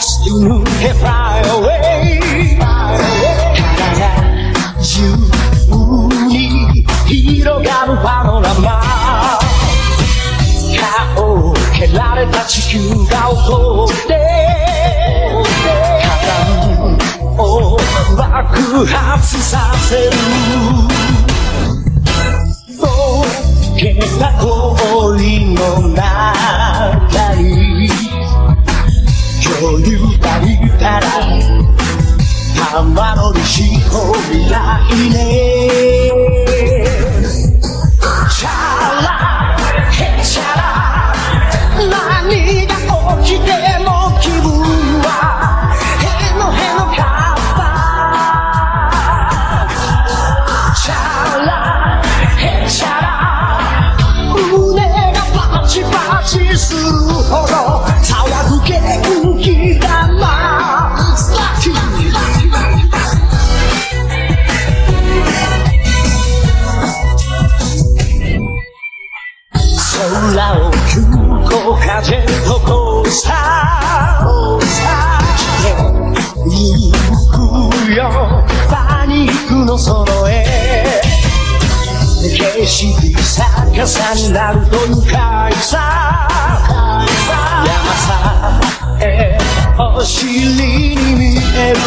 すぐへ fly away 体が自由に広がるパノラマ顔を蹴られた地球が怒って火山を爆発させる溶けた氷の中しほ未来ねのそのへ景色逆さになるというかいさ。山さえお尻に見える。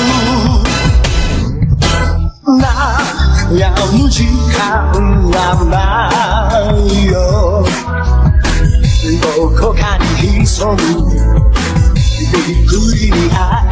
悩む時間はないよ。どこかに潜む。びっくりにあ